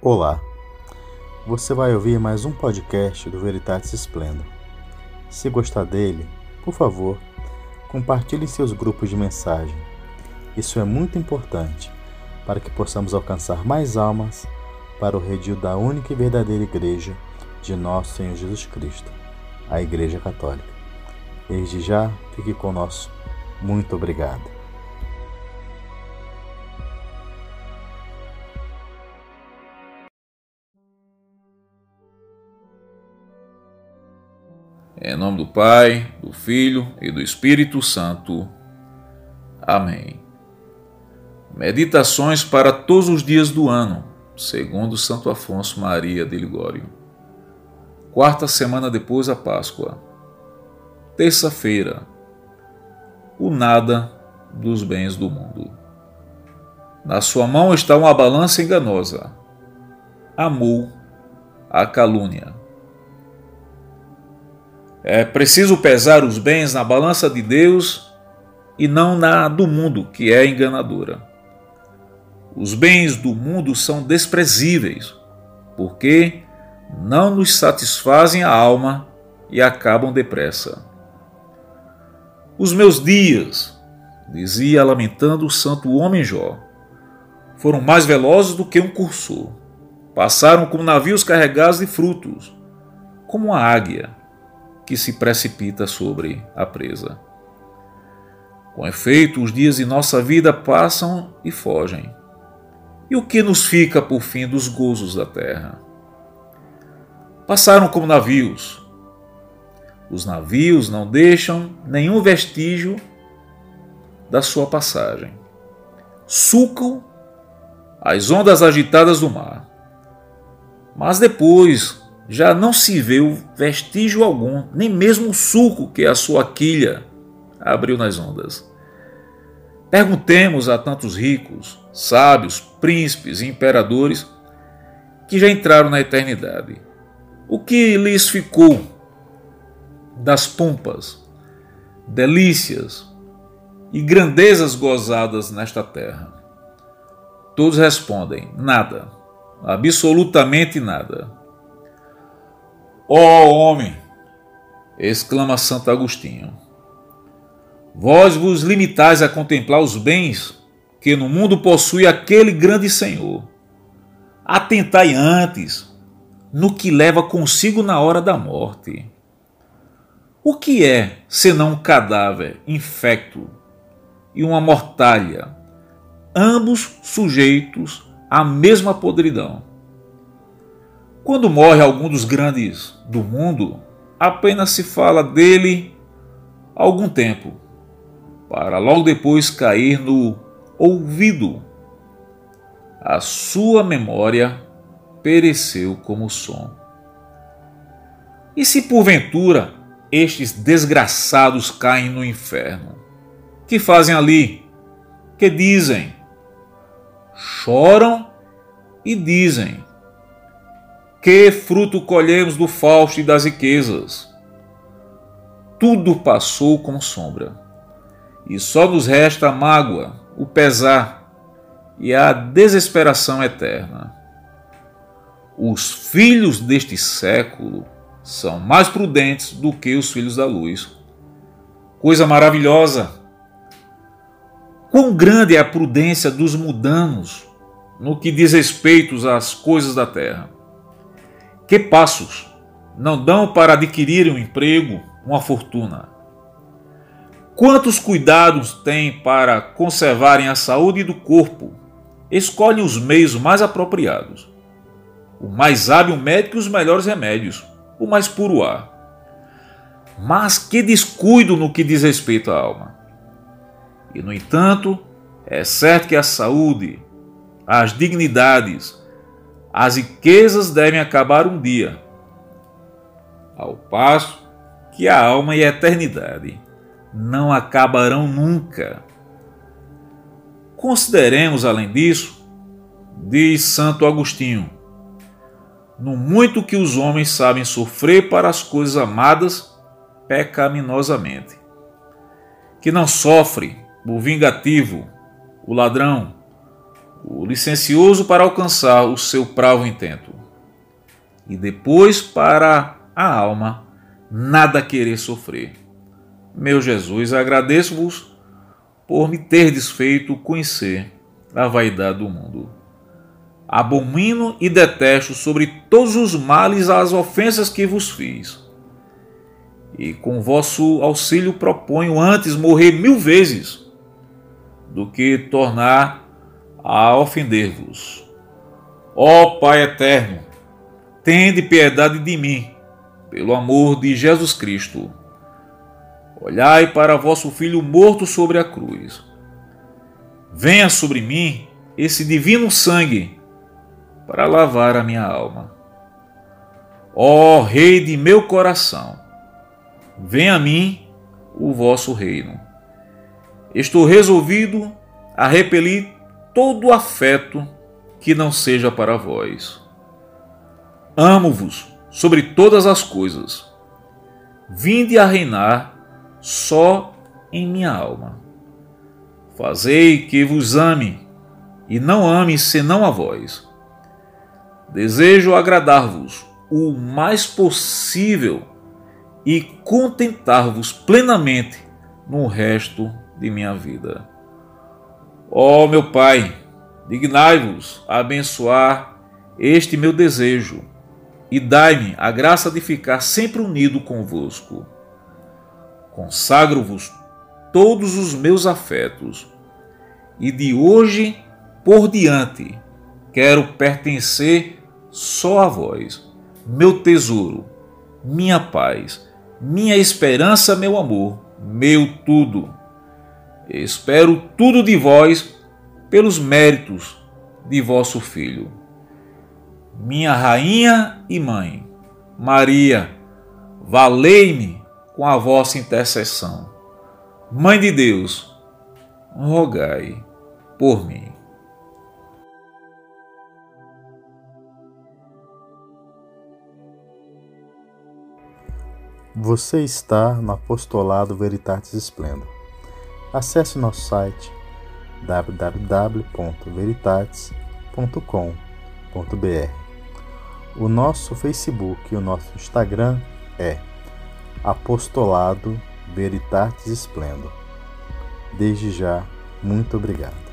Olá, você vai ouvir mais um podcast do Veritatis Splendor. Se gostar dele, por favor, compartilhe em seus grupos de mensagem. Isso é muito importante para que possamos alcançar mais almas para o redil da única e verdadeira Igreja de nosso Senhor Jesus Cristo, a Igreja Católica. Desde já, fique conosco. Muito obrigado. Em nome do Pai, do Filho e do Espírito Santo. Amém. Meditações para todos os dias do ano, segundo Santo Afonso Maria de Ligório. Quarta semana depois da Páscoa. Terça-feira. O nada dos bens do mundo. Na sua mão está uma balança enganosa. Amou a calúnia é preciso pesar os bens na balança de Deus e não na do mundo, que é enganadora. Os bens do mundo são desprezíveis, porque não nos satisfazem a alma e acabam depressa. Os meus dias, dizia lamentando o santo homem Jó, foram mais velozes do que um cursor. Passaram como navios carregados de frutos, como uma águia que se precipita sobre a presa. Com efeito, os dias de nossa vida passam e fogem. E o que nos fica por fim dos gozos da terra? Passaram como navios. Os navios não deixam nenhum vestígio da sua passagem. Sucam as ondas agitadas do mar. Mas depois já não se vê vestígio algum, nem mesmo o suco que a sua quilha abriu nas ondas. Perguntemos a tantos ricos, sábios, príncipes e imperadores que já entraram na eternidade: o que lhes ficou das pompas, delícias e grandezas gozadas nesta terra? Todos respondem: nada, absolutamente nada. Ó oh, homem! exclama Santo Agostinho. Vós vos limitais a contemplar os bens que no mundo possui aquele grande Senhor. Atentai antes no que leva consigo na hora da morte. O que é senão um cadáver infecto e uma mortalha, ambos sujeitos à mesma podridão? Quando morre algum dos grandes do mundo, apenas se fala dele algum tempo, para logo depois cair no ouvido. A sua memória pereceu como som. E se porventura estes desgraçados caem no inferno, que fazem ali? Que dizem? Choram e dizem: que fruto colhemos do fausto e das riquezas? Tudo passou como sombra, e só nos resta a mágoa, o pesar e a desesperação eterna. Os filhos deste século são mais prudentes do que os filhos da luz. Coisa maravilhosa! Quão grande é a prudência dos mudanos no que diz respeito às coisas da terra! Que passos não dão para adquirir um emprego, uma fortuna? Quantos cuidados têm para conservarem a saúde do corpo? Escolhem os meios mais apropriados. O mais hábil médico e os melhores remédios, o mais puro ar. Mas que descuido no que diz respeito à alma. E, no entanto, é certo que a saúde, as dignidades, as riquezas devem acabar um dia, ao passo que a alma e a eternidade não acabarão nunca. Consideremos, além disso, diz Santo Agostinho, no muito que os homens sabem sofrer para as coisas amadas pecaminosamente, que não sofre o vingativo, o ladrão, o licencioso para alcançar o seu pravo intento, e depois para a alma nada querer sofrer. Meu Jesus, agradeço-vos por me ter desfeito conhecer a vaidade do mundo. Abomino e detesto sobre todos os males as ofensas que vos fiz. E com vosso auxílio proponho antes morrer mil vezes do que tornar a ofender-vos. Ó Pai eterno, tende piedade de mim, pelo amor de Jesus Cristo. Olhai para vosso Filho morto sobre a cruz. Venha sobre mim esse divino sangue para lavar a minha alma. Ó Rei de meu coração, venha a mim o vosso reino. Estou resolvido a repelir todo afeto que não seja para vós. Amo-vos sobre todas as coisas. Vinde a reinar só em minha alma. Fazei que vos ame, e não ame senão a vós. Desejo agradar-vos o mais possível e contentar-vos plenamente no resto de minha vida. Ó oh, meu Pai, dignai-vos a abençoar este meu desejo e dai-me a graça de ficar sempre unido convosco. Consagro-vos todos os meus afetos e de hoje por diante quero pertencer só a vós, meu tesouro, minha paz, minha esperança, meu amor, meu tudo. Espero tudo de vós pelos méritos de vosso Filho. Minha rainha e mãe, Maria, valei-me com a vossa intercessão. Mãe de Deus, rogai por mim. Você está no Apostolado Veritatis Splendor. Acesse nosso site www.veritatis.com.br. O nosso Facebook e o nosso Instagram é Apostolado Veritatis Splendor. Desde já, muito obrigado.